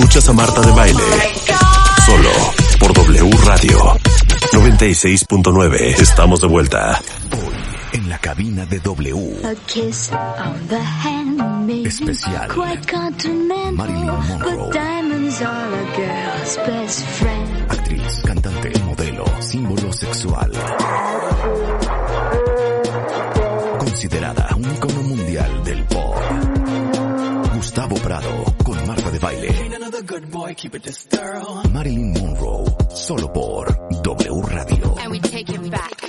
Escuchas a Marta de Baile. Solo por W Radio 96.9. Estamos de vuelta. Hoy, en la cabina de W. A kiss on the hand may Especial. be quite continental, Marilyn Monroe. but diamonds are a girl's best friend. Actriz, cantante, modelo, símbolo sexual. Considerada un icono mundial del pop. Gustavo Prado con Marta de Baile. Marilyn Monroe, solo por W Radio. and we take it back.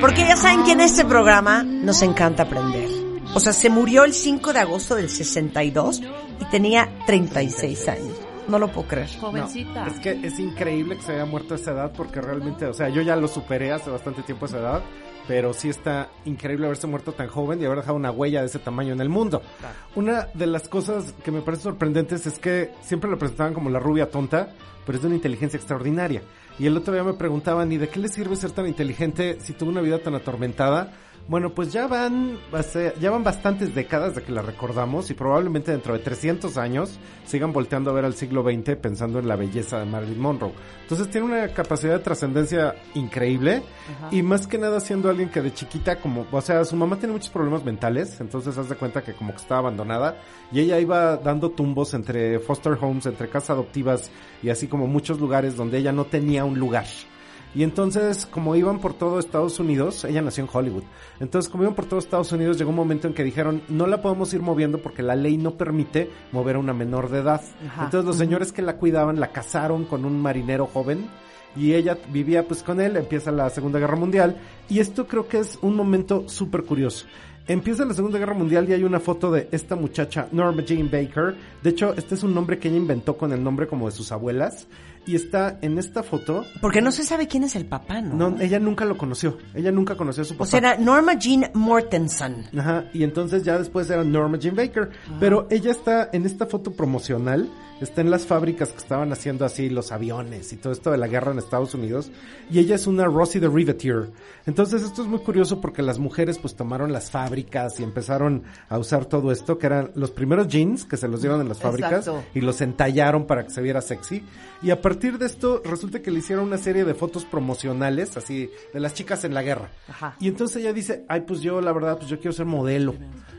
Porque ya saben que en este programa nos encanta aprender. O sea, se murió el 5 de agosto del 62 y tenía 36 años. No lo puedo creer. Jovencita. Es que es increíble que se haya muerto a esa edad porque realmente, o sea, yo ya lo superé hace bastante tiempo a esa edad, pero sí está increíble haberse muerto tan joven y haber dejado una huella de ese tamaño en el mundo. Una de las cosas que me parece sorprendentes es que siempre lo presentaban como la rubia tonta, pero es de una inteligencia extraordinaria. Y el otro día me preguntaban, ¿y de qué le sirve ser tan inteligente si tuvo una vida tan atormentada? Bueno, pues ya van, ya van bastantes décadas de que la recordamos y probablemente dentro de 300 años sigan volteando a ver al siglo XX pensando en la belleza de Marilyn Monroe. Entonces tiene una capacidad de trascendencia increíble y más que nada siendo alguien que de chiquita como, o sea, su mamá tiene muchos problemas mentales, entonces haz de cuenta que como que estaba abandonada y ella iba dando tumbos entre foster homes, entre casas adoptivas y así como muchos lugares donde ella no tenía un lugar. Y entonces, como iban por todo Estados Unidos, ella nació en Hollywood. Entonces, como iban por todo Estados Unidos, llegó un momento en que dijeron, no la podemos ir moviendo porque la ley no permite mover a una menor de edad. Entonces, los señores que la cuidaban la casaron con un marinero joven y ella vivía pues con él, empieza la Segunda Guerra Mundial y esto creo que es un momento súper curioso. Empieza la Segunda Guerra Mundial y hay una foto de esta muchacha, Norma Jean Baker. De hecho, este es un nombre que ella inventó con el nombre como de sus abuelas. Y está en esta foto. Porque no se sabe quién es el papá, ¿no? No, ella nunca lo conoció. Ella nunca conoció a su papá. o sea, era Norma Jean Mortensen. Ajá, y entonces ya después era Norma Jean Baker. Pero ella está en esta foto promocional, está en las fábricas que estaban haciendo así los aviones y todo esto de la guerra en Estados Unidos. Y ella es una Rosie the Riveteer. Entonces esto es muy curioso porque las mujeres pues tomaron las fábricas y empezaron a usar todo esto, que eran los primeros jeans que se los dieron en las fábricas Exacto. y los entallaron para que se viera sexy. Y a partir de esto resulta que le hicieron una serie de fotos promocionales, así, de las chicas en la guerra. Ajá. Y entonces ella dice, ay, pues yo la verdad, pues yo quiero ser modelo.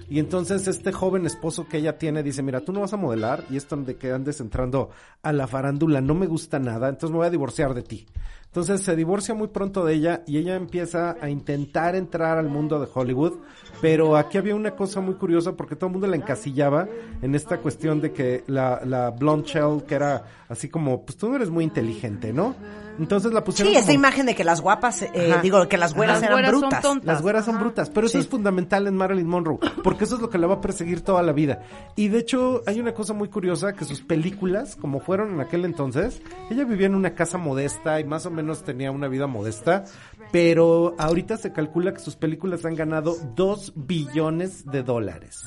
Y entonces este joven esposo que ella tiene dice, mira, tú no vas a modelar y esto de que andes entrando a la farándula no me gusta nada, entonces me voy a divorciar de ti. Entonces se divorcia muy pronto de ella y ella empieza a intentar entrar al mundo de Hollywood, pero aquí había una cosa muy curiosa porque todo el mundo la encasillaba en esta cuestión de que la, la blonde shell, que era así como, pues tú no eres muy inteligente, ¿no? Entonces la pusieron Sí, esta como- imagen de que las guapas, eh, Ajá. digo, que las güeras Ajá. eran güeras son brutas. tontas. Las güeras son brutas, pero eso es fundamental en Marilyn Monroe, porque eso es lo que la va a perseguir toda la vida. Y de hecho, hay una cosa muy curiosa, que sus películas, como fueron en aquel entonces, ella vivía en una casa modesta y más o menos tenía una vida modesta, pero ahorita se calcula que sus películas han ganado 2 billones de dólares.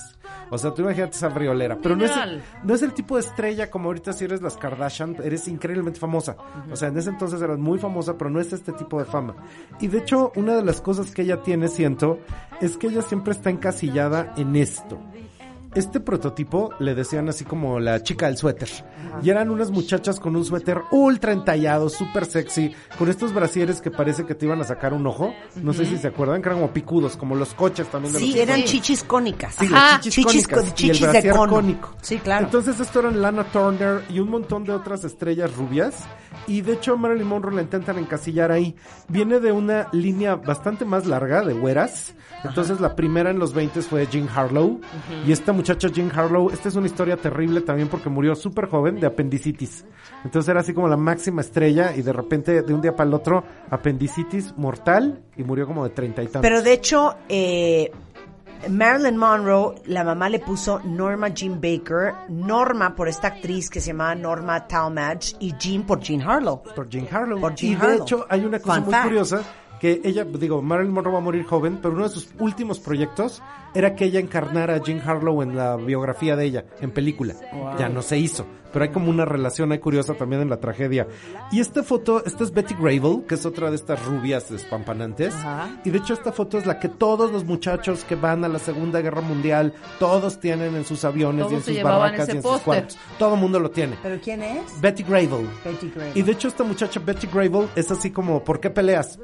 O sea, tú imagínate esa friolera. Pero no es, Dineral. no es el tipo de estrella como ahorita si eres las Kardashian, eres increíblemente famosa. O sea, en ese entonces eras muy famosa, pero no es este tipo de fama. Y de hecho, una de las cosas que ella tiene, siento, es que ella siempre está encasillada en esto. Este prototipo le decían así como la chica del suéter. Y eran unas muchachas con un suéter ultra entallado, súper sexy, con estos brasieres que parece que te iban a sacar un ojo. No sé si se acuerdan, que eran como picudos, como los coches también de Sí, los eran coches. chichis cónicas. Sí, Ajá. chichis, chichis, cónicas co- y el chichis de cono. cónico. Sí, claro. Entonces esto eran Lana Turner y un montón de otras estrellas rubias. Y de hecho Marilyn Monroe la intentan encasillar ahí. Viene de una línea bastante más larga de güeras. Entonces la primera en los 20 fue Jean Harlow. Y esta muchacha Jean Harlow, esta es una historia terrible también porque murió súper joven de apendicitis. Entonces era así como la máxima estrella y de repente de un día para el otro apendicitis mortal y murió como de treinta y tantos. Pero de hecho, eh, Marilyn Monroe, la mamá le puso Norma Jean Baker, Norma por esta actriz que se llamaba Norma Talmadge y Jean por Jean Harlow. por Jean Harlow. Por Jean y de hecho hay una cosa Fun muy fact. curiosa que ella, digo, Marilyn Monroe va a morir joven, pero uno de sus últimos proyectos era que ella encarnara a Jean Harlow en la biografía de ella, en película. Ya no se hizo, pero hay como una relación ahí curiosa también en la tragedia. Y esta foto, esta es Betty Grable, que es otra de estas rubias despampanantes. Ajá. Y de hecho esta foto es la que todos los muchachos que van a la Segunda Guerra Mundial, todos tienen en sus aviones y en Todos sus barracas y en sus póster. cuartos. Todo el mundo lo tiene. ¿Pero quién es? Betty Grable. Betty Grable. Y de hecho esta muchacha Betty Grable es así como, ¿por qué peleas?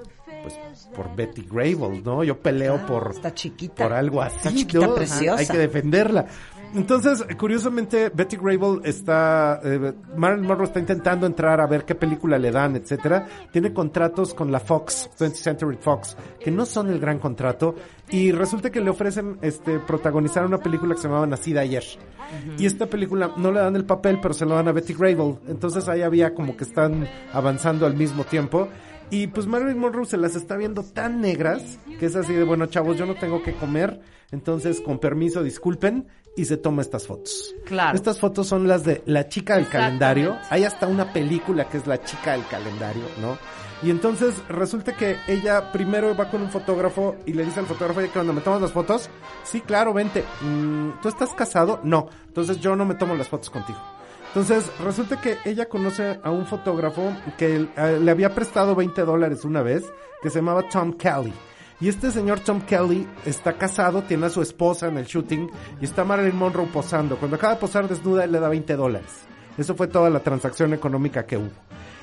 Por Betty Grable, ¿no? Yo peleo por, Ah, Está chiquita. por algo así, Está chiquita, ¿no? preciosa. Hay que defenderla. Entonces, curiosamente, Betty Grable está, eh, Marilyn Monroe está intentando entrar a ver qué película le dan, etcétera. Tiene contratos con la Fox, 20th Century Fox, que no son el gran contrato. Y resulta que le ofrecen, este, protagonizar una película que se llamaba Nacida ayer. Y esta película no le dan el papel, pero se lo dan a Betty Grable. Entonces ahí había como que están avanzando al mismo tiempo. Y pues Marilyn Monroe se las está viendo tan negras que es así de, bueno, chavos, yo no tengo que comer, entonces con permiso, disculpen, y se toma estas fotos. Claro. Estas fotos son las de La chica del calendario. Hay hasta una película que es La chica del calendario, ¿no? Y entonces resulta que ella primero va con un fotógrafo y le dice al fotógrafo, oye, cuando me tomas las fotos, sí, claro, vente. Mm, ¿Tú estás casado? No. Entonces yo no me tomo las fotos contigo. Entonces, resulta que ella conoce a un fotógrafo que le había prestado 20 dólares una vez, que se llamaba Tom Kelly. Y este señor Tom Kelly está casado, tiene a su esposa en el shooting y está Marilyn Monroe posando. Cuando acaba de posar desnuda, él le da 20 dólares. Eso fue toda la transacción económica que hubo.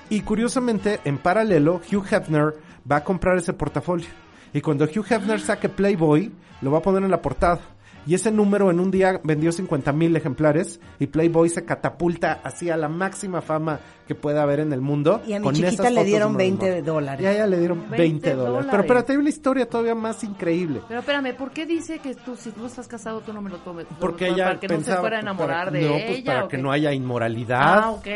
Y curiosamente, en paralelo, Hugh Hefner va a comprar ese portafolio. Y cuando Hugh Hefner saque Playboy, lo va a poner en la portada. Y ese número en un día vendió 50 mil ejemplares y Playboy se catapulta así a la máxima fama que pueda haber en el mundo. Y a mi con chiquita le dieron de Marilyn 20 Monroe. dólares. Y a ella le dieron 20, 20 dólares. dólares. Pero espérate, hay una historia todavía más increíble. Pero espérame, ¿por qué dice que tú, si tú estás casado, tú no me lo tomes? Porque para, ella para que no pensaba, se fuera a enamorar para- de no, ella. pues para ¿o que qué? no haya inmoralidad. Ah, ok.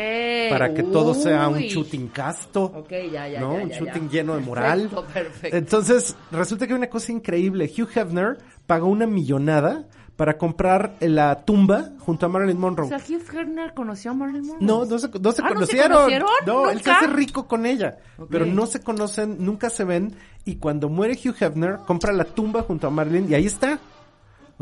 Para que todo sea un Uy. shooting casto. Ok, ya, ya, ¿no? ya, un ya, shooting ya. lleno de moral. Perfecto, perfecto. Entonces, resulta que hay una cosa increíble. Hugh Hefner pagó una millonada para comprar la tumba junto a Marilyn Monroe. O sea, Hugh Hefner conoció a Marilyn Monroe. No, no se, no se Ah, ¿no se conocieron. No, él se hace rico con ella. Pero no se conocen, nunca se ven. Y cuando muere Hugh Hefner, compra la tumba junto a Marilyn y ahí está.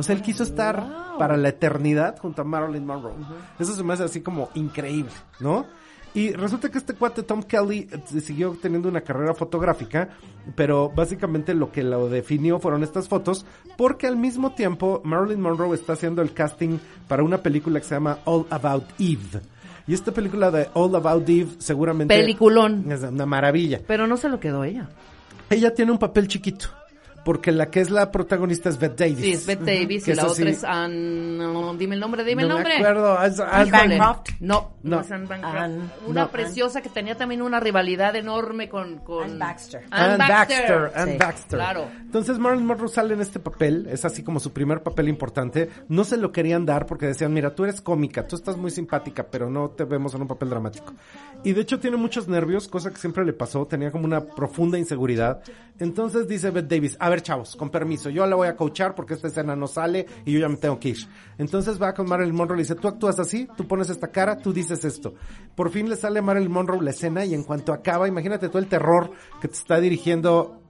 O sea, él quiso estar Wow. para la eternidad junto a Marilyn Monroe. Eso se me hace así como increíble, ¿no? Y resulta que este cuate Tom Kelly eh, siguió teniendo una carrera fotográfica, pero básicamente lo que lo definió fueron estas fotos, porque al mismo tiempo Marilyn Monroe está haciendo el casting para una película que se llama All About Eve. Y esta película de All About Eve seguramente Peliculón. es una maravilla. Pero no se lo quedó ella. Ella tiene un papel chiquito, porque la que es la protagonista es Bette Davis. Sí, es Bette Davis Que y la otra así- es Ann... no, dime el nombre, dime no el nombre. me acuerdo. es- algo- Bancroft. No, no, No. es Anne Bancroft. Ann- una no. preciosa que tenía también una rivalidad enorme con... con... Ann Baxter. Ann Ann Baxter. Baxter, Ann Sí, Baxter. claro. Entonces Marilyn Monroe sale en este papel, es así como su primer papel importante. No se lo querían dar porque decían, mira, tú eres cómica, tú estás muy simpática, pero no te vemos en un papel dramático. Y de hecho tiene muchos nervios, cosa que siempre le pasó, tenía como una profunda inseguridad. Entonces dice Bette Davis, a ver chavos, con permiso, yo la voy a coachar porque esta escena no sale y yo ya me tengo que ir. Entonces va con Marilyn Monroe y le dice, tú actúas así, tú pones esta cara, tú dices esto. Por fin le sale a Marilyn Monroe la escena y en cuanto acaba, imagínate todo el terror que te está dirigiendo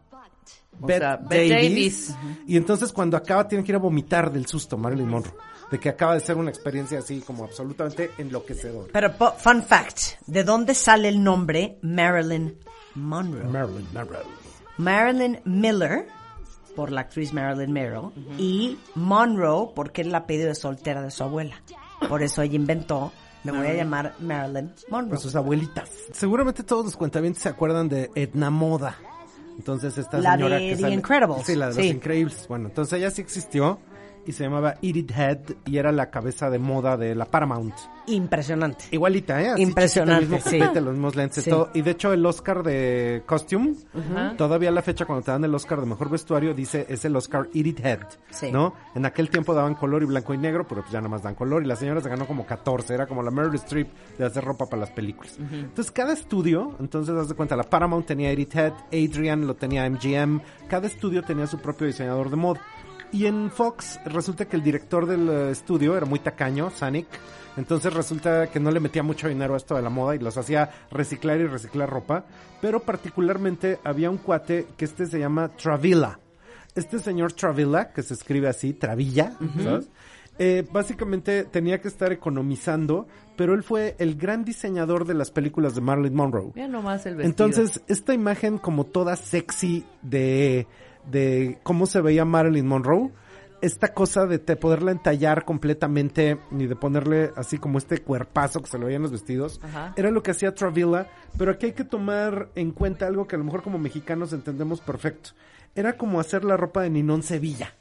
O Bette sea, Davis. Davis. Y entonces cuando acaba tiene que ir a vomitar del susto Marilyn Monroe. De que acaba de ser una experiencia así como absolutamente enloquecedora. Pero, fun fact, ¿de dónde sale el nombre Marilyn Monroe? Marilyn Monroe. Marilyn Miller, por la actriz Marilyn Monroe, y Monroe, porque es el apellido de soltera de su abuela. Por eso ella inventó, me voy a llamar Marilyn Monroe. Con sus abuelitas. Seguramente todos los cuentavientes se acuerdan de Edna Moda. Entonces esta La señora de que The sale- Incredibles. Sí, la de Sí. los Increíbles. Bueno, entonces ella sí existió y se llamaba Edith Head y era la cabeza de moda de la Paramount. Impresionante. Igualita, ¿eh? Así Impresionante, chiquita, el mismo sí. copete, los mismos lentes, Sí. todo. Y de hecho el Oscar de Costume, todavía a la fecha cuando te dan el Oscar de Mejor Vestuario, dice es el Oscar Edith Head, Sí. ¿no? En aquel tiempo daban color y blanco y negro, pero pues ya nada más dan color. Y la señora se ganó como 14, era como la Meryl Streep de hacer ropa para las películas. Entonces cada estudio, entonces haz de cuenta, la Paramount tenía Edith Head, Adrian lo tenía MGM, cada estudio tenía su propio diseñador de moda. Y en Fox resulta que el director del eh, estudio era muy tacaño, Sanic. Entonces resulta que no le metía mucho dinero a esto de la moda y los hacía reciclar y reciclar ropa. Pero particularmente había un cuate que este se llama Travilla. Este señor Travilla, que se escribe así, Travilla, ¿sabes? Eh, básicamente tenía que estar economizando, pero él fue el gran diseñador de las películas de Marilyn Monroe. Mira nomás el vestido. Entonces, esta imagen como toda sexy de, de cómo se veía Marilyn Monroe, esta cosa de te poderla entallar completamente y de ponerle así como este cuerpazo que se le veía en los vestidos, Ajá. era lo que hacía Travilla, pero aquí hay que tomar en cuenta algo que a lo mejor como mexicanos entendemos perfecto. Era como hacer la ropa de Ninón Sevilla.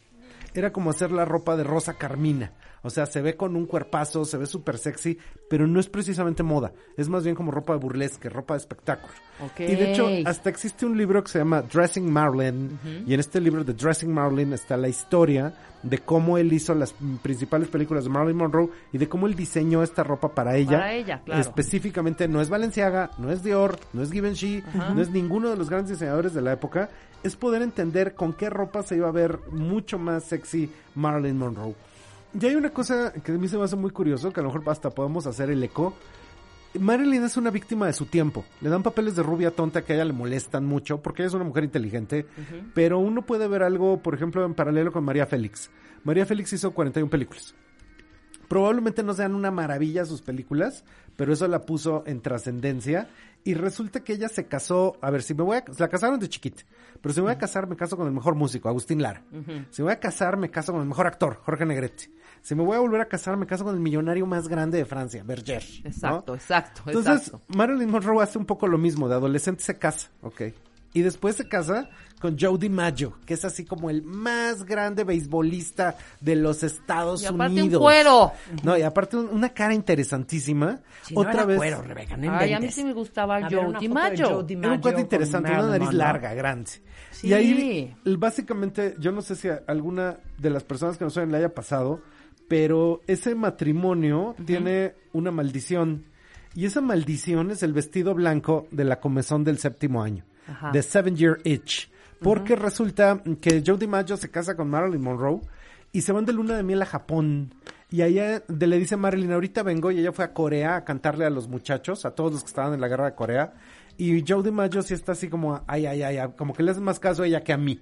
Era como hacer la ropa de Rosa Carmina. O sea, se ve con un cuerpazo, se ve súper sexy, pero no es precisamente moda. Es más bien como ropa de burlesque, ropa de espectáculo. Ok. Y de hecho, hasta existe un libro que se llama Dressing Marilyn. Y en este libro de Dressing Marilyn está la historia de cómo él hizo las principales películas de Marilyn Monroe y de cómo él diseñó esta ropa para ella. Para ella, claro. Específicamente no es Balenciaga, no es Dior, no es Givenchy, no es ninguno de los grandes diseñadores de la época. Es poder entender con qué ropa se iba a ver mucho más sexy Marilyn Monroe. Y hay una cosa que a mí se me hace muy curioso, que a lo mejor hasta podemos hacer el eco. Marilyn es una víctima de su tiempo. Le dan papeles de rubia tonta que a ella le molestan mucho porque ella es una mujer inteligente. Pero uno puede ver algo, por ejemplo, en paralelo con María Félix. María Félix hizo 41 películas. Probablemente no sean una maravilla sus películas, pero eso la puso en trascendencia. Y resulta que ella se casó, a ver, si me voy a, la casaron de chiquita, pero si me voy a casar me caso con el mejor músico, Agustín Lara. Si me voy a casar me caso con el mejor actor, Jorge Negrete. Si me voy a volver a casar me caso con el millonario más grande de Francia, Berger. ¿no? Exacto, exacto, Entonces, exacto. Marilyn Monroe hace un poco lo mismo, de adolescente se casa, ok. Y después se casa con Joe DiMaggio, que es así como el más grande beisbolista de los Estados Y aparte un Unidos. cuero. No, y aparte un- una cara interesantísima. Si no Otra era vez. cuero, Rebeca, no Ay, a mí sí me gustaba Joe de DiMaggio. Era un cuate interesante, una nariz larga, grande. Sí. Y ahí, básicamente, yo no sé si a alguna de las personas que nos oyen le haya pasado, pero ese matrimonio tiene una maldición. Y esa maldición es el vestido blanco de la comezón del séptimo año. Ajá. The Seven Year Itch. Porque resulta que Joe DiMaggio se casa con Marilyn Monroe y se van de luna de miel a Japón. Y allá de- le dice Marilyn, ahorita vengo, y ella fue a Corea a cantarle a los muchachos, a todos los que estaban en la guerra de Corea. Y Joe DiMaggio sí está así como, ay, ay, ay, ay, como que le hace más caso a ella que a mí.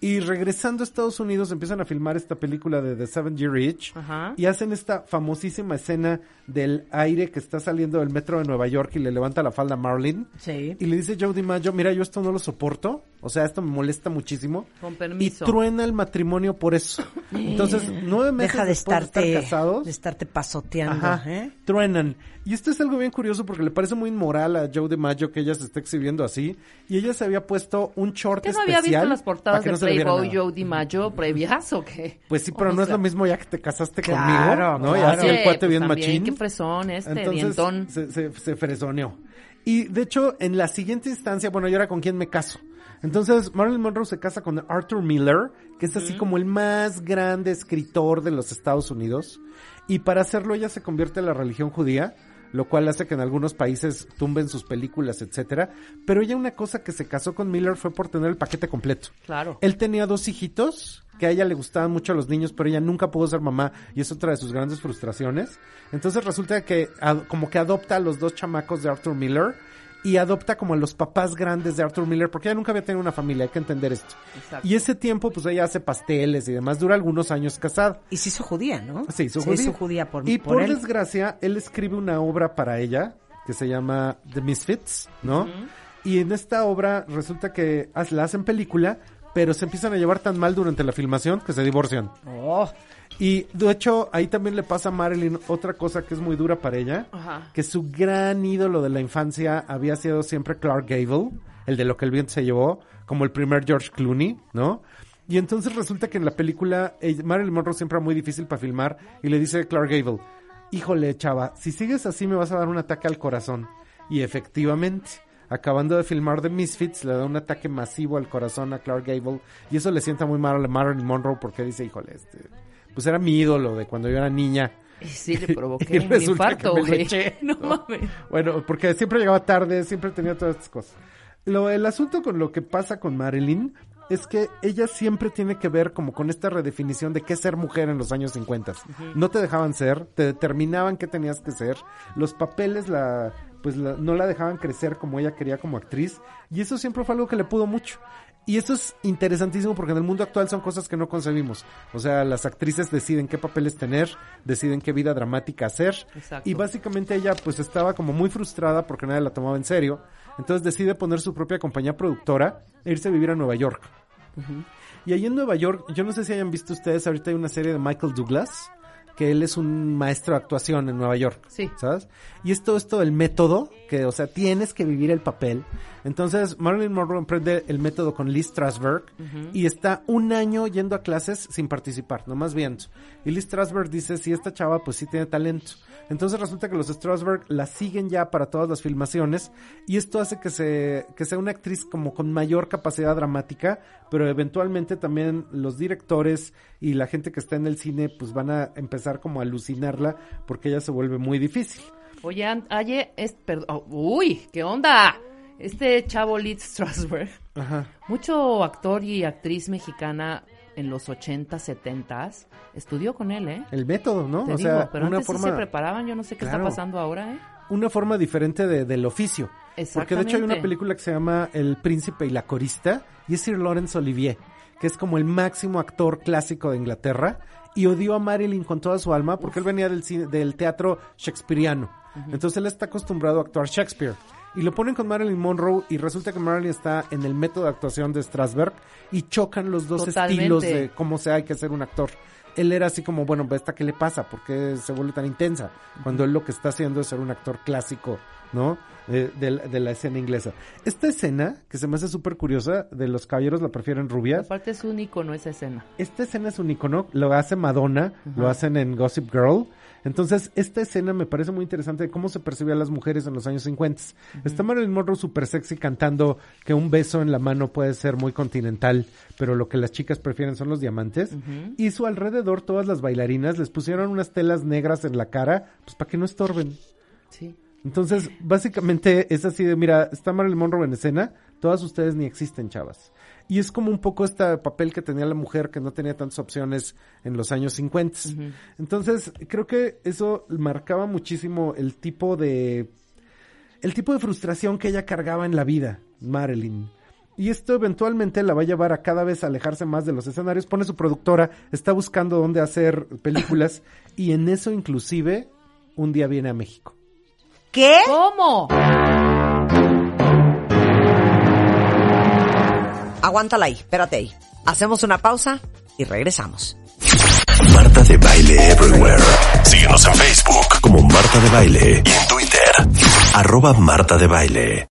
Y regresando a Estados Unidos empiezan a filmar esta película de The Seven Year Itch Ajá. y hacen esta famosísima escena del aire que está saliendo del metro de Nueva York y le levanta la falda a Marilyn. Sí. Y le dice Joe DiMaggio, mira, yo esto no lo soporto, o sea, esto me molesta muchísimo. Con permiso. Y truena el matrimonio por eso. Entonces, nueve meses Deja de después estarte, de estar casados, de estarte pasoteando, ajá, ¿eh? truenan. Y esto es algo bien curioso porque le parece muy inmoral a Joe DiMaggio que ella se esté exhibiendo así. Y ella se había puesto un short ¿Qué no especial. había visto las portadas de no Playboy nada. Joe DiMaggio previas o qué? Pues sí, pero O no es lo mismo ya que te casaste Claro, conmigo, ¿no? Y claro. así el cuate pues bien también, machín. Qué fresón este, Entonces dientón. se, se, se fresoneó. Y de hecho, en la siguiente instancia, bueno, yo era con quién me caso. Entonces, Marilyn Monroe se casa con Arthur Miller, que es así como el más grande escritor de los Estados Unidos. Y para hacerlo, ella se convierte en la religión judía, lo cual hace que en algunos países tumben sus películas, etcétera. Pero ella una cosa que se casó con Miller fue por tener el paquete completo. Claro. Él tenía dos hijitos que a ella le gustaban mucho los niños, pero ella nunca pudo ser mamá y es otra de sus grandes frustraciones. Entonces resulta que como que adopta a los dos chamacos de Arthur Miller y adopta como a los papás grandes de Arthur Miller porque ella nunca había tenido una familia, hay que entender esto. Exacto. Y ese tiempo pues ella hace pasteles y demás, dura algunos años casada. Y se hizo judía, ¿no? Se hizo Se judía. hizo judía por, y por por, él. desgracia, él escribe una obra para ella que se llama The Misfits, ¿no? Y en esta obra resulta que la hacen película, pero se empiezan a llevar tan mal durante la filmación que se divorcian. Oh, Y de hecho, ahí también le pasa a Marilyn otra cosa que es muy dura para ella, Ajá. que su gran ídolo de la infancia había sido siempre Clark Gable, el de lo que el viento se llevó, como el primer George Clooney, ¿no? Y entonces resulta que en la película ella- Marilyn Monroe siempre era muy difícil para filmar y le dice a Clark Gable, híjole chava, si sigues así me vas a dar un ataque al corazón. Y efectivamente, acabando de filmar The Misfits, le da un ataque masivo al corazón a Clark Gable y eso le sienta muy mal a Marilyn Monroe porque dice, híjole, este, pues era mi ídolo de cuando yo era niña. Sí, le provoqué Y un infarto, güey. No ¿no? mames. Bueno, porque siempre llegaba tarde, siempre tenía todas estas cosas. Lo, el asunto con lo que pasa con Marilyn es que ella siempre tiene que ver como con esta redefinición de qué es ser mujer en los años 50. No te dejaban ser, te determinaban qué tenías que ser. Los papeles la pues la- no la dejaban crecer como ella quería como actriz y eso siempre fue algo que le pudo mucho. Y eso es interesantísimo porque en el mundo actual son cosas que no concebimos. O sea, las actrices deciden qué papeles tener, deciden qué vida dramática hacer. Exacto. Y básicamente ella pues estaba como muy frustrada porque nadie la tomaba en serio. Entonces decide poner su propia compañía productora e irse a vivir a Nueva York. Y ahí en Nueva York, yo no sé si hayan visto ustedes, ahorita hay una serie de Michael Douglas, que él es un maestro de actuación en Nueva York. Sí. ¿Sabes? Y es todo esto del método, que, o sea, tienes que vivir el papel. Entonces, Marilyn Monroe emprende el método con Lee Strasberg y está un año yendo a clases sin participar, nomás viendo. Y Lee Strasberg dice, si esta chava pues sí tiene talento. Entonces resulta que los Strasberg la siguen ya para todas las filmaciones y esto hace que se que sea una actriz como con mayor capacidad dramática, pero eventualmente también los directores y la gente que está en el cine pues van a empezar como a alucinarla porque ella se vuelve muy difícil. Oye, an- aye, es, perdón, oh, uy, ¿qué onda? Este chavo Strasberg, Ajá. mucho actor y actriz mexicana en los 80, 70 estudió con él, ¿eh? El método, ¿no? Te o digo, sea, pero una antes sí forma se preparaban, yo no sé qué Claro. está pasando ahora, ¿eh? una forma diferente de, del oficio. Porque de hecho hay una película que se llama El Príncipe y la Corista y es Sir Lawrence Olivier, que es como el máximo actor clásico de Inglaterra y odió a Marilyn con toda su alma porque él venía del, cine- del teatro shakespeariano. Entonces él está acostumbrado a actuar Shakespeare. Y lo ponen con Marilyn Monroe y resulta que Marilyn está en el método de actuación de Strasberg y chocan los dos Totalmente. estilos de cómo se hay que ser un actor. Él era así como, bueno, ¿esta qué le pasa? ¿Por qué se vuelve tan intensa? Cuando él lo que está haciendo es ser un actor clásico, ¿no? De, de la- de la escena inglesa. Esta escena, que se me hace súper curiosa, de los caballeros la prefieren rubia, Aparte es un icono esa escena. esta escena es un icono, lo hace Madonna, lo hacen en Gossip Girl. Entonces, esta escena me parece muy interesante de cómo se percibían las mujeres en los años 50. Está Marilyn Monroe súper sexy cantando que un beso en la mano puede ser muy continental, pero lo que las chicas prefieren son los diamantes. Y su alrededor, todas las bailarinas les pusieron unas telas negras en la cara, pues para que no estorben. Sí. Entonces, básicamente es así de, mira, está Marilyn Monroe en escena, todas ustedes ni existen, chavas. Y es como un poco este papel que tenía la mujer que no tenía tantas opciones en los años 50. Entonces, creo que eso marcaba muchísimo el tipo de el tipo de frustración que ella cargaba en la vida, Marilyn. Y esto eventualmente la va a llevar a cada vez alejarse más de los escenarios. Pone su productora, está buscando dónde hacer películas y en eso inclusive un día viene a México. ¿Qué? ¿Cómo? Aguántala ahí, espérate ahí. Hacemos una pausa y regresamos. Marta de Baile Everywhere. Síguenos en Facebook como Marta de Baile y en Twitter, arroba Marta de Baile.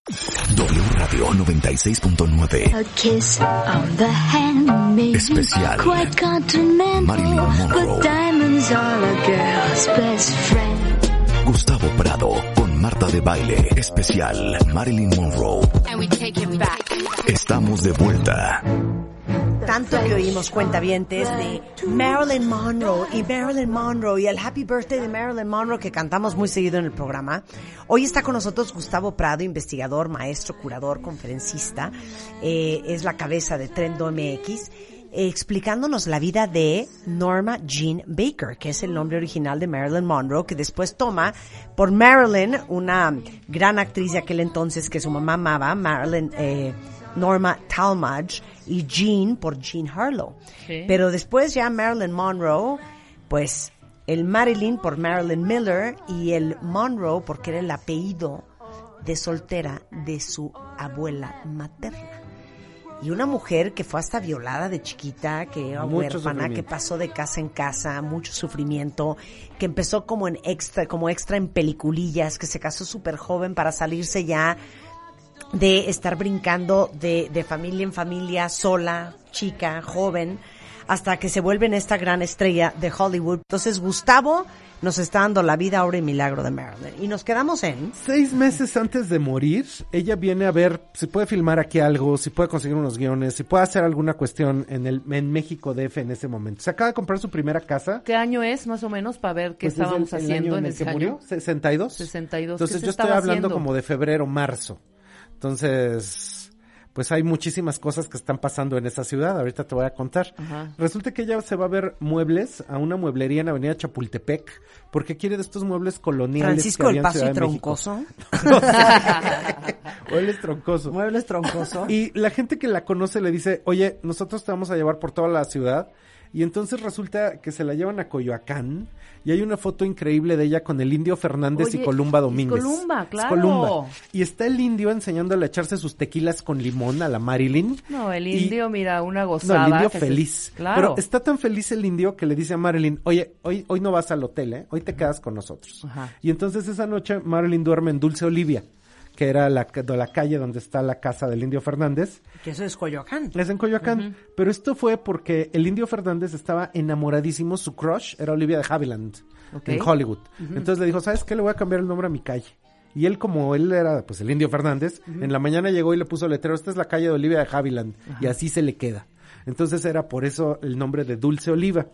W Radio 96.9. A kiss on the hand may Especial. be quite continental, Marilyn Monroe. but diamonds are a girl's best friend. Gustavo Prado con Marta de Baile. Especial Marilyn Monroe. Estamos de vuelta. Tanto que oímos cuentavientes de Marilyn Monroe y Marilyn Monroe y el Happy Birthday de Marilyn Monroe que cantamos muy seguido en el programa. Hoy está con nosotros Gustavo Prado, investigador, maestro, curador, conferencista. Eh, es la cabeza de Trendo MX. explicándonos la vida de Norma Jean Baker, que es el nombre original de Marilyn Monroe, que después toma por Marilyn, una gran actriz de aquel entonces que su mamá amaba, Marilyn eh, Norma Talmadge, y Jean por Jean Harlow. Sí. Pero después ya Marilyn Monroe, pues el Marilyn por Marilyn Miller y el Monroe porque era el apellido de soltera de su abuela materna. Y una mujer que fue hasta violada de chiquita, que era Mucho huérfana, que pasó de casa en casa, mucho sufrimiento, que empezó como en extra, como extra en peliculillas, que se casó súper joven para salirse ya de estar brincando de, de familia en familia, sola, chica, joven, hasta que se vuelve en esta gran estrella de Hollywood. Entonces Gustavo nos está dando la vida, obra y milagro de Marilyn. Y nos quedamos en... Seis meses antes de morir, ella viene a ver si puede filmar aquí algo, si puede conseguir unos guiones, si puede hacer alguna cuestión en el en México DF en ese momento. Se acaba de comprar su primera casa. ¿Qué año es más o menos para ver qué Pues es el- estábamos el haciendo año en el ese que año? murió, 62. 62. ¿Qué Entonces se yo estoy estaba hablando haciendo? como de febrero, marzo. Entonces, pues hay muchísimas cosas que están pasando en esa ciudad. Ahorita te voy a contar. Ajá. Resulta que ella se va a ver muebles a una mueblería en Avenida Chapultepec porque quiere de estos muebles coloniales. Francisco que el había en Paso Ciudad y. Troncoso. Muebles troncosos. Muebles troncoso. Y la gente que la conoce le dice, oye, nosotros te vamos a llevar por toda la ciudad. Y entonces resulta que se la llevan a Coyoacán y hay una foto increíble de ella con el indio Fernández Oye, y Columba Domínguez. Columba, claro. Columba. Y está el indio enseñándole a echarse sus tequilas con limón a la Marilyn. No, el Y- indio, mira, una No, gozada. el indio se- feliz. Claro. Pero está tan feliz el indio que le dice a Marilyn, oye, hoy, hoy no vas al hotel, ¿eh? Hoy te quedas con nosotros. Ajá. Y entonces esa noche Marilyn duerme en Dulce Olivia, que era la, de la calle donde está la casa del indio Fernández. Que eso es Coyoacán. Es en Coyoacán. Pero esto fue porque el indio Fernández estaba enamoradísimo, su crush era Olivia de Havilland, en Hollywood. Entonces le dijo, ¿sabes qué? Le voy a cambiar el nombre a mi calle. Y él, como él era pues el indio Fernández, en la mañana llegó y le puso letrero, esta es la calle de Olivia de Havilland. Y así se le queda. Entonces era por eso el nombre de Dulce Oliva.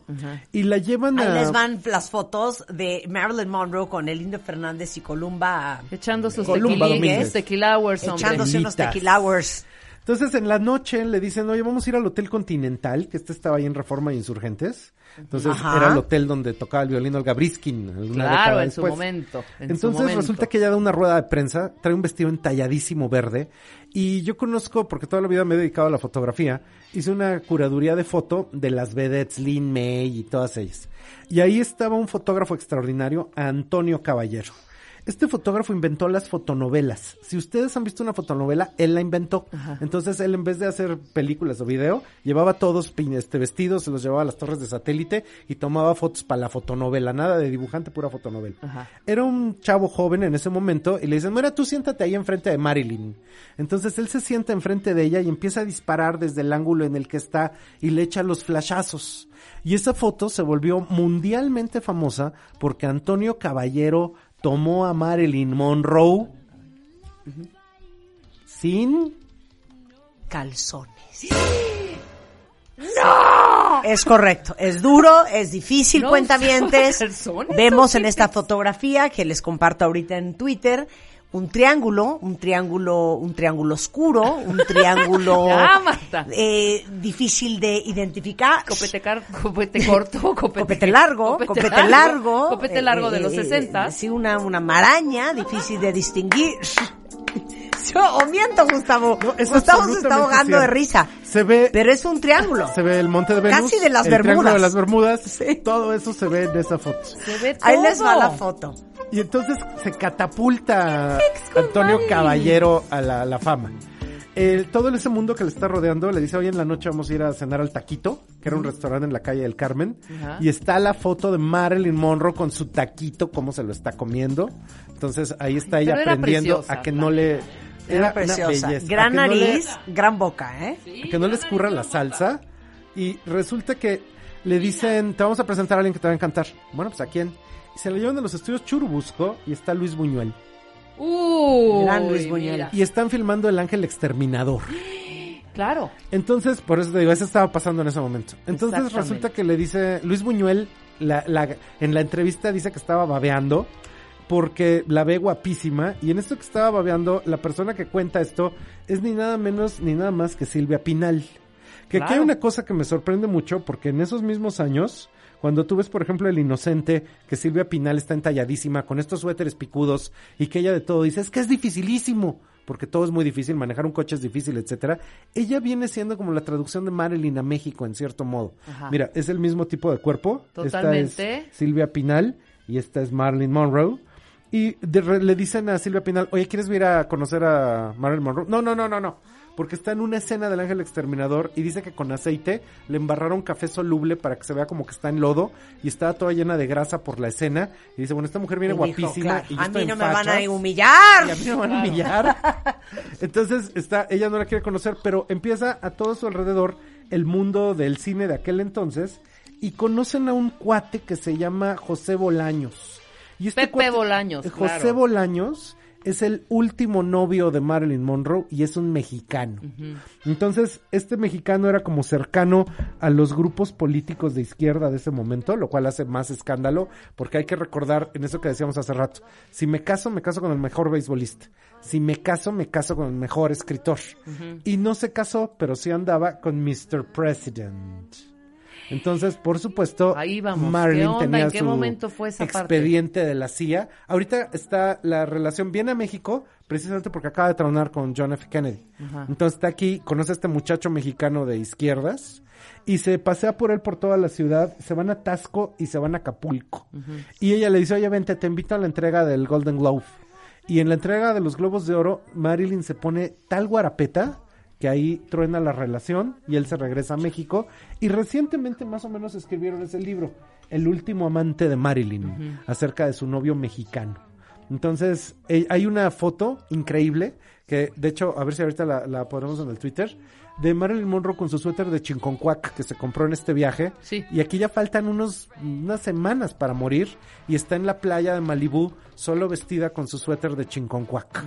Y la llevan Ahí a... les van las fotos de Marilyn Monroe con el Indio Fernández y Columba Echando sus Columba Domínguez. tequila hours, echándose unos tequila hours. Entonces en la noche le dicen, oye, vamos a ir al Hotel Continental, que este estaba ahí en Reforma y Insurgentes. Entonces Ajá. era el hotel donde tocaba el violín Olga Briskin. Claro, en su momento, en su Entonces momento. resulta que ella da una rueda de prensa, trae un vestido entalladísimo verde. Y yo conozco, porque toda la vida me he dedicado a la fotografía, hice una curaduría de foto de las vedettes, Lynn May y todas ellas. Y ahí estaba un fotógrafo extraordinario, Antonio Caballero. Este fotógrafo inventó las fotonovelas. Si ustedes han visto una fotonovela, él la inventó. Entonces él en vez de hacer películas o video, llevaba todos este vestidos, se los llevaba a las torres de satélite y tomaba fotos para la fotonovela. Nada de dibujante, pura fotonovela. Ajá. Era un chavo joven en ese momento y le dicen, mira, tú siéntate ahí enfrente de Marilyn. Entonces él se sienta enfrente de ella y empieza a disparar desde el ángulo en el que está y le echa los flashazos. Y esa foto se volvió mundialmente famosa porque Antonio Caballero tomó a Marilyn Monroe sin Calzones. ¡No! Es correcto. Es duro, es difícil, No calzones, Vemos ¿o en esta fotografía que les comparto ahorita en Twitter un triángulo, un triángulo, un triángulo oscuro, un triángulo Ya, eh, difícil de identificar. Copete, car- copete corto, copete, Copete largo, copete, largo. Copete largo de eh, los eh, 60. Sí, una, una maraña, difícil de distinguir. Yo, o miento, Gustavo. No, es Gustavo se está ahogando de risa. Se ve, Pero es un triángulo. se ve el monte de Venus. Casi de las el Triángulo Bermudas. de las Bermudas. Sí. Todo eso se ve en esa foto. Se ve Ahí les va todo. la foto. Y entonces se catapulta Antonio Caballero a la, la fama. El- todo ese mundo que le está rodeando le dice, hoy en la noche vamos a ir a cenar al Taquito, que era un restaurante en la calle del Carmen. Ajá. Y está la foto de Marilyn Monroe con su taquito, cómo se lo está comiendo. Entonces ahí está ella Pero era aprendiendo preciosa, a que no le... Era una preciosa. belleza, a Gran que no le- nariz, gran boca, ¿eh? a que no le escurra la salsa. Y resulta que le dicen, te vamos a presentar a alguien que te va a encantar. Bueno, pues a quién. Se lo llevan a los estudios Churubusco y está Luis Buñuel. Uy, Gran Luis Buñuel. mira. Y están filmando El Ángel Exterminador. Claro. Entonces, por eso te digo, eso estaba pasando en ese momento. Entonces resulta que le dice, Luis Buñuel, la, la- en la entrevista dice que estaba babeando porque la ve guapísima y en esto que estaba babeando, la persona que cuenta esto es ni nada menos ni nada más que Silvia Pinal. Que aquí hay una cosa que me sorprende mucho porque en esos mismos años, cuando tú ves, por ejemplo, El Inocente, que Silvia Pinal está entalladísima con estos suéteres picudos y que ella de todo dice, es que es dificilísimo, porque todo es muy difícil, manejar un coche es difícil, etcétera. Ella viene siendo como la traducción de Marilyn a México, en cierto modo. Ajá. Mira, es el mismo tipo de cuerpo. Totalmente. Esta es Silvia Pinal y esta es Marilyn Monroe. Y de le dicen a Silvia Pinal, oye, ¿quieres ir a conocer a Marilyn Monroe? No, no, no, no, no. Porque está en una escena del Ángel Exterminador y dice que con aceite le embarraron café soluble para que se vea como que está en lodo y estaba toda llena de grasa por la escena. Y dice, bueno, esta mujer viene Y dijo, guapísima claro, y yo a estoy mí no en me van a fachas". humillar. Y a mí me van a humillar. Entonces, está, ella no la quiere conocer, pero empieza a todo su alrededor el mundo del cine de aquel entonces y conocen a un cuate que se llama José Bolaños. Y este Pepe Bolaños, José claro. Bolaños es el último novio de Marilyn Monroe y es un mexicano. Entonces, este mexicano era como cercano a los grupos políticos de izquierda de ese momento, lo cual hace más escándalo, porque hay que recordar en eso que decíamos hace rato, si me caso, me caso con el mejor beisbolista. Si me caso, me caso con el mejor escritor. Y no se casó, pero sí andaba con Mr. President. Entonces, por supuesto, Ahí vamos. Marilyn tenía ¿En qué su momento fue esa parte? expediente de la CIA. Ahorita está la relación, viene a México precisamente porque acaba de tronar con John F. Kennedy. Ajá. Entonces está aquí, conoce a este muchacho mexicano de izquierdas y se pasea por él por toda la ciudad, se van a Tasco y se van a Acapulco. Y ella le dice, oye, vente, te invito a la entrega del Golden Globe. Y en la entrega de los Globos de Oro, Marilyn se pone tal guarapeta que ahí truena la relación y él se regresa a México. Y recientemente más o menos escribieron ese libro, El último amante de Marilyn, acerca de su novio mexicano. Entonces, eh, hay una foto increíble que, de hecho, a ver si ahorita la, la ponemos en el Twitter, de Marilyn Monroe con su suéter de Chinconcuac que se compró en este viaje. Sí. Y aquí ya faltan unos, unas semanas para morir y está en la playa de Malibú solo vestida con su suéter de Chinconcuac.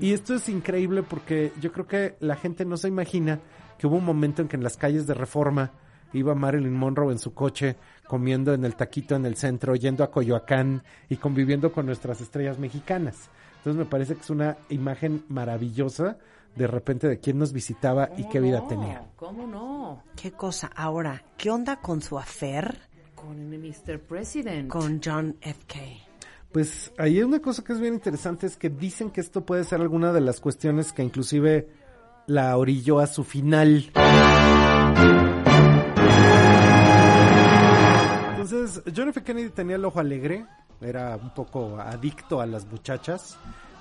Y esto es increíble porque yo creo que la gente no se imagina que hubo un momento en que en las calles de Reforma iba Marilyn Monroe en su coche comiendo en el taquito en el centro, yendo a Coyoacán y conviviendo con nuestras estrellas mexicanas. Entonces me parece que es una imagen maravillosa de repente de quién nos visitaba y qué vida no? tenía. ¿Cómo no? ¿Qué cosa? Ahora, ¿qué onda con su affair Con el Mr. President. con John F. K? Pues ahí hay una cosa que es bien interesante, es que dicen que esto puede ser alguna de las cuestiones que inclusive la orilló a su final. Entonces, John F. Kennedy tenía el ojo alegre, era un poco adicto a las muchachas.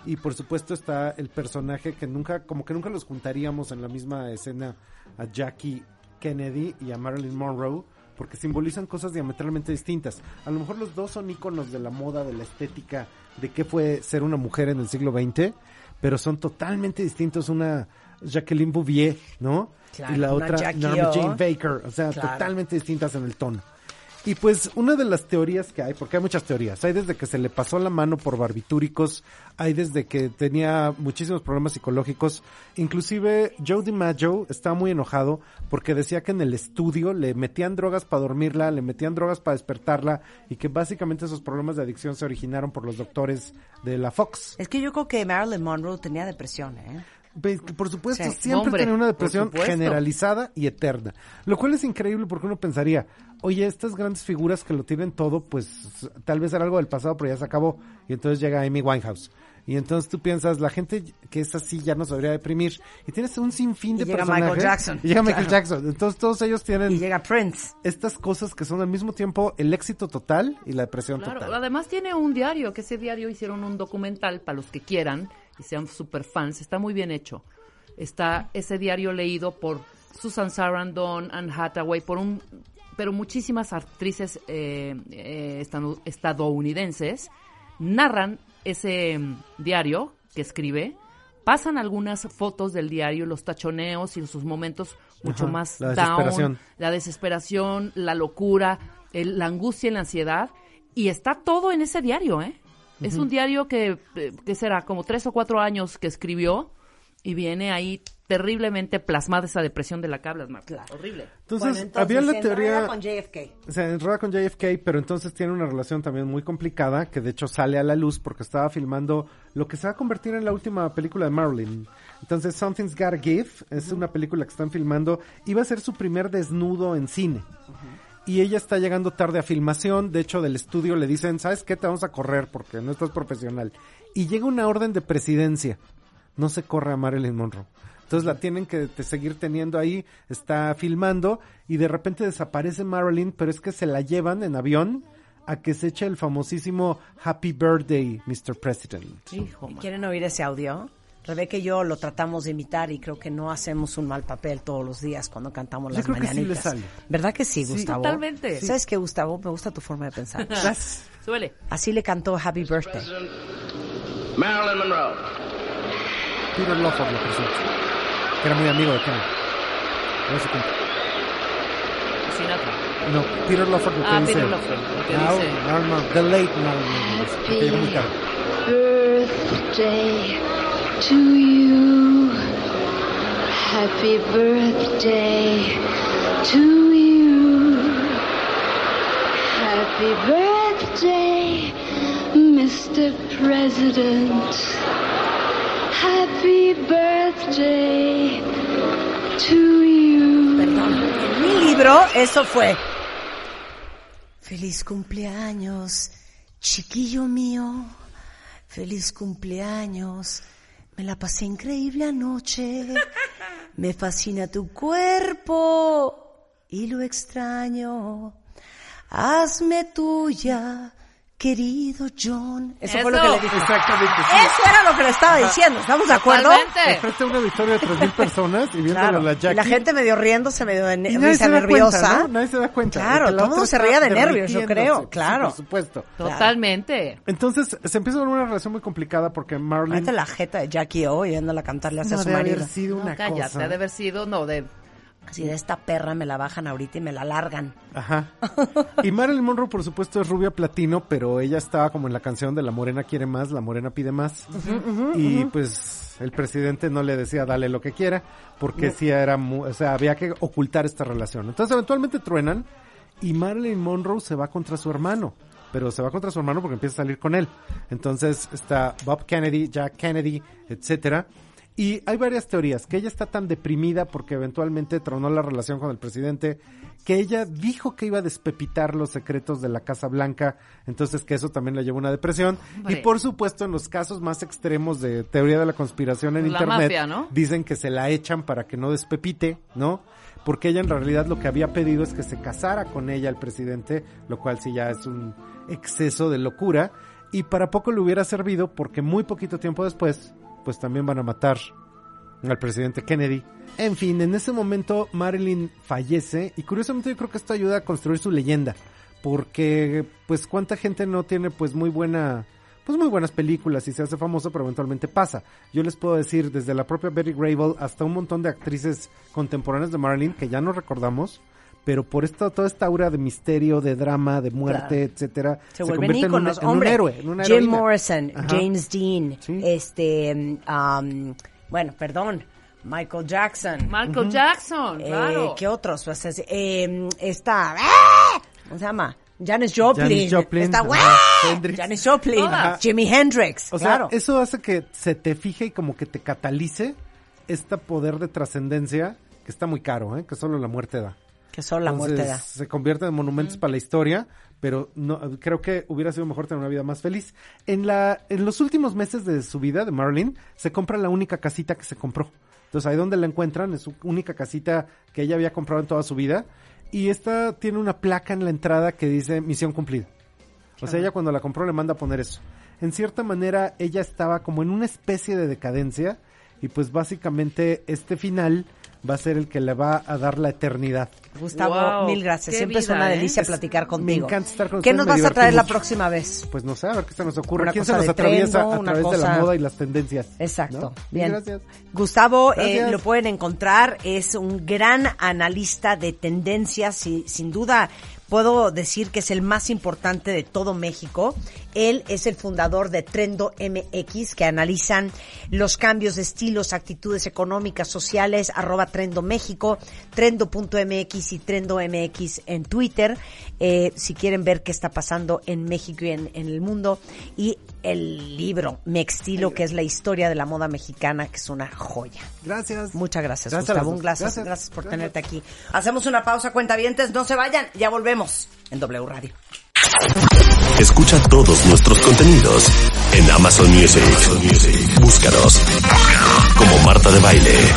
Y por supuesto está el personaje que nunca, como que nunca los juntaríamos en la misma escena a Jackie Kennedy y a Marilyn Monroe, porque simbolizan cosas diametralmente distintas. A lo mejor los dos son íconos de la moda, de la estética, de qué fue ser una mujer en el siglo XX, pero son totalmente distintos. Una Jacqueline Bouvier, ¿no? Claro, y la otra Norma. Jane Baker, o sea, Claro. totalmente distintas en el tono. Y pues una de las teorías que hay, porque hay muchas teorías, hay desde que se le pasó la mano por barbitúricos, hay desde que tenía muchísimos problemas psicológicos, inclusive Joe DiMaggio estaba muy enojado porque decía que en el estudio le metían drogas para dormirla, le metían drogas para despertarla y que básicamente esos problemas de adicción se originaron por los doctores de la Fox. Es que yo creo que Marilyn Monroe tenía depresión, ¿eh? Por supuesto, Sí. siempre Hombre, tenía una depresión generalizada y eterna. Lo cual es increíble porque uno pensaría, oye, estas grandes figuras que lo tienen todo, pues tal vez era algo del pasado, pero ya se acabó. Y entonces llega Amy Winehouse. Y entonces tú piensas, la gente que es así ya no se debería deprimir. Y tienes un sinfín Y de llega personajes. Michael Jackson. Y llega Michael Claro. Jackson. Entonces todos ellos tienen Y llega Prince. estas cosas que son al mismo tiempo el éxito total y la depresión Claro, total. además tiene un diario, que ese diario hicieron un documental para los que quieran y sean super fans, está muy bien hecho. Está ese diario leído por Susan Sarandon, Anne Hathaway, por un, pero muchísimas actrices eh, eh, estadounidenses narran ese mm, diario que escribe, pasan algunas fotos del diario, los tachoneos y sus momentos mucho Ajá, más la down, desesperación. la desesperación, la locura, el- la angustia y la ansiedad. Y está todo en ese diario, ¿eh? Es un diario que, eh, que será como tres o cuatro años que escribió y viene ahí terriblemente plasmada esa depresión de la que hablas, Marta. Horrible. Entonces, había la se teoría... enreda con JFK. Se enrola con JFK, pero entonces tiene una relación también muy complicada, que de hecho sale a la luz porque estaba filmando lo que se va a convertir en la última película de Marilyn. Entonces, Something's Gotta Give es una película que están filmando. Iba a ser su primer desnudo en cine. Y ella está llegando tarde a filmación. De hecho, del estudio le dicen, ¿sabes qué? Te vamos a correr porque no estás profesional. Y llega una orden de presidencia. No se corre a Marilyn Monroe. Entonces la tienen que seguir teniendo ahí, está filmando y de repente desaparece Marilyn, pero es que se la llevan en avión a que se eche el famosísimo Happy Birthday, Mr. President. Hijo. ¿Quieren oír ese audio? Rebeca y yo lo tratamos de imitar y creo que no hacemos un mal papel todos los días cuando cantamos Yo las creo que sí le mañanitas. sale. ¿Verdad que sí, Gustavo? Totalmente. ¿Sabes qué, Gustavo? Me gusta tu forma de pensar. Suele. Así le cantó Happy Birthday. Marilyn Monroe. Peter Lawford lo presenta, que era muy amigo de Kennedy. No sé. Sinatra. No, Peter Lawford lo que Ah, dice. Peter Lawford, lo que Now, dice. no, no, the late Marilyn Monroe. porque llegó muy tarde. birthday to you. Happy birthday to you. Happy birthday, Mr. President. Happy birthday to you. Perdón. En mi libro, eso fue. Feliz cumpleaños, chiquillo mío. Feliz cumpleaños. Me la pasé increíble anoche. Me fascina tu cuerpo y lo extraño. Hazme tuya, querido John. Eso, fue lo que Eso. le dije. Exactamente. sí. Eso era lo que le estaba diciendo. ¿Estamos de acuerdo? Enfrente a una victoria de 3.000 personas y viéndole Claro. a la Y Jackie. la gente medio riéndose, medio de Y ne- nadie risa se da nerviosa. cuenta, ¿no? Nadie se da cuenta. Claro, todo el mundo se reía de nervios, yo creo, Sí, claro. por supuesto. Totalmente. Entonces, se empieza a ver una relación muy complicada porque Marlene... Mete la jeta de Jackie O yéndola a cantarle hacia no su debe marido. haber sido No, una cállate, cosa. ha de haber sido, no, de... Así de esta perra me la bajan ahorita y me la largan. Ajá. Y Marilyn Monroe, por supuesto, es rubia platino, pero ella estaba como en la canción de La Morena quiere más, La Morena pide más. y pues el presidente no le decía dale lo que quiera, porque sí era, o sea, había que ocultar esta relación. Entonces eventualmente truenan y Marilyn Monroe se va contra su hermano. Pero se va contra su hermano porque empieza a salir con él. Entonces está Bob Kennedy, Jack Kennedy, etcétera. Y hay varias teorías, que ella está tan deprimida porque eventualmente tronó la relación con el presidente, que ella dijo que iba a despepitar los secretos de la Casa Blanca, entonces que eso también le llevó a una depresión. Y por supuesto, en los casos más extremos de teoría de la conspiración en La Internet, mafia, ¿no? dicen que se la echan para que no despepite, ¿no? Porque ella en realidad lo que había pedido es que se casara con ella el presidente, lo cual sí ya es un exceso de locura. Y para poco le hubiera servido porque muy poquito tiempo después, pues también van a matar al presidente Kennedy. En fin, en ese momento Marilyn fallece y curiosamente yo creo que esto ayuda a construir su leyenda. Porque, pues, cuánta gente no tiene, pues, muy buena, pues, muy buenas películas y se hace famoso, pero eventualmente pasa. Yo les puedo decir, desde la propia Betty Grable hasta un montón de actrices contemporáneas de Marilyn que ya no recordamos, pero por esta, toda esta aura de misterio, de drama, de muerte, Claro. etcétera, Se, vuelven convierte en un- héroe, en una Jim. Morrison, Ajá. James Dean, Sí. este, um, bueno, perdón, Michael Jackson. Michael Jackson, Eh, claro. ¿Qué otros? Pues, es- eh, está, ¡ah! ¿cómo se llama? Janis Joplin. Janis Joplin, Está, ¡ah! Janis Joplin. Jimi Hendrix. O sea, claro. eso hace que se te fije y como que te catalice este poder de trascendencia que está muy caro, ¿eh? que solo la muerte da. Que solo la muerte da. Se convierte en monumentos para la historia, pero no creo que hubiera sido mejor tener una vida más feliz. En la en los últimos meses de su vida de Marilyn se compra la única casita que se compró. Entonces ahí donde la encuentran es su única casita que ella había comprado en toda su vida y esta tiene una placa en la entrada que dice misión cumplida. O sea, ella cuando la compró le manda a poner eso. En cierta manera ella estaba como en una especie de decadencia y pues básicamente este final va a ser el que le va a dar la eternidad. Gustavo, Wow, mil gracias. Siempre es una ¿eh? delicia platicar me contigo. encanta estar con ¿Qué ustedes, nos me vas a traer la próxima vez? Pues no sé, a ver qué se nos ocurre. Una ¿Quién se nos atraviesa trendo, a una través de la moda y las tendencias? Exacto. ¿no? Bien. Gracias. Gustavo, eh, lo pueden encontrar, es un gran analista de tendencias y sin duda puedo decir que es el más importante de todo México. Él es el fundador de Trendo MX, que analizan los cambios de estilos, actitudes económicas, sociales, arroba Trendo México, trendo.mx y Trendo MX en Twitter, eh, si quieren ver qué está pasando en México y en, en el mundo. Y el libro Mextilo, que es la historia de la moda mexicana, que es una joya. Gracias. Muchas gracias, Gracias Gustavo. dos. Gracias, gracias, Gracias. por Gracias. tenerte aquí. Hacemos una pausa, cuentavientes. No se vayan, ya volvemos en W Radio. Escucha todos nuestros contenidos en Amazon Music. Búscanos como Marta de Baile.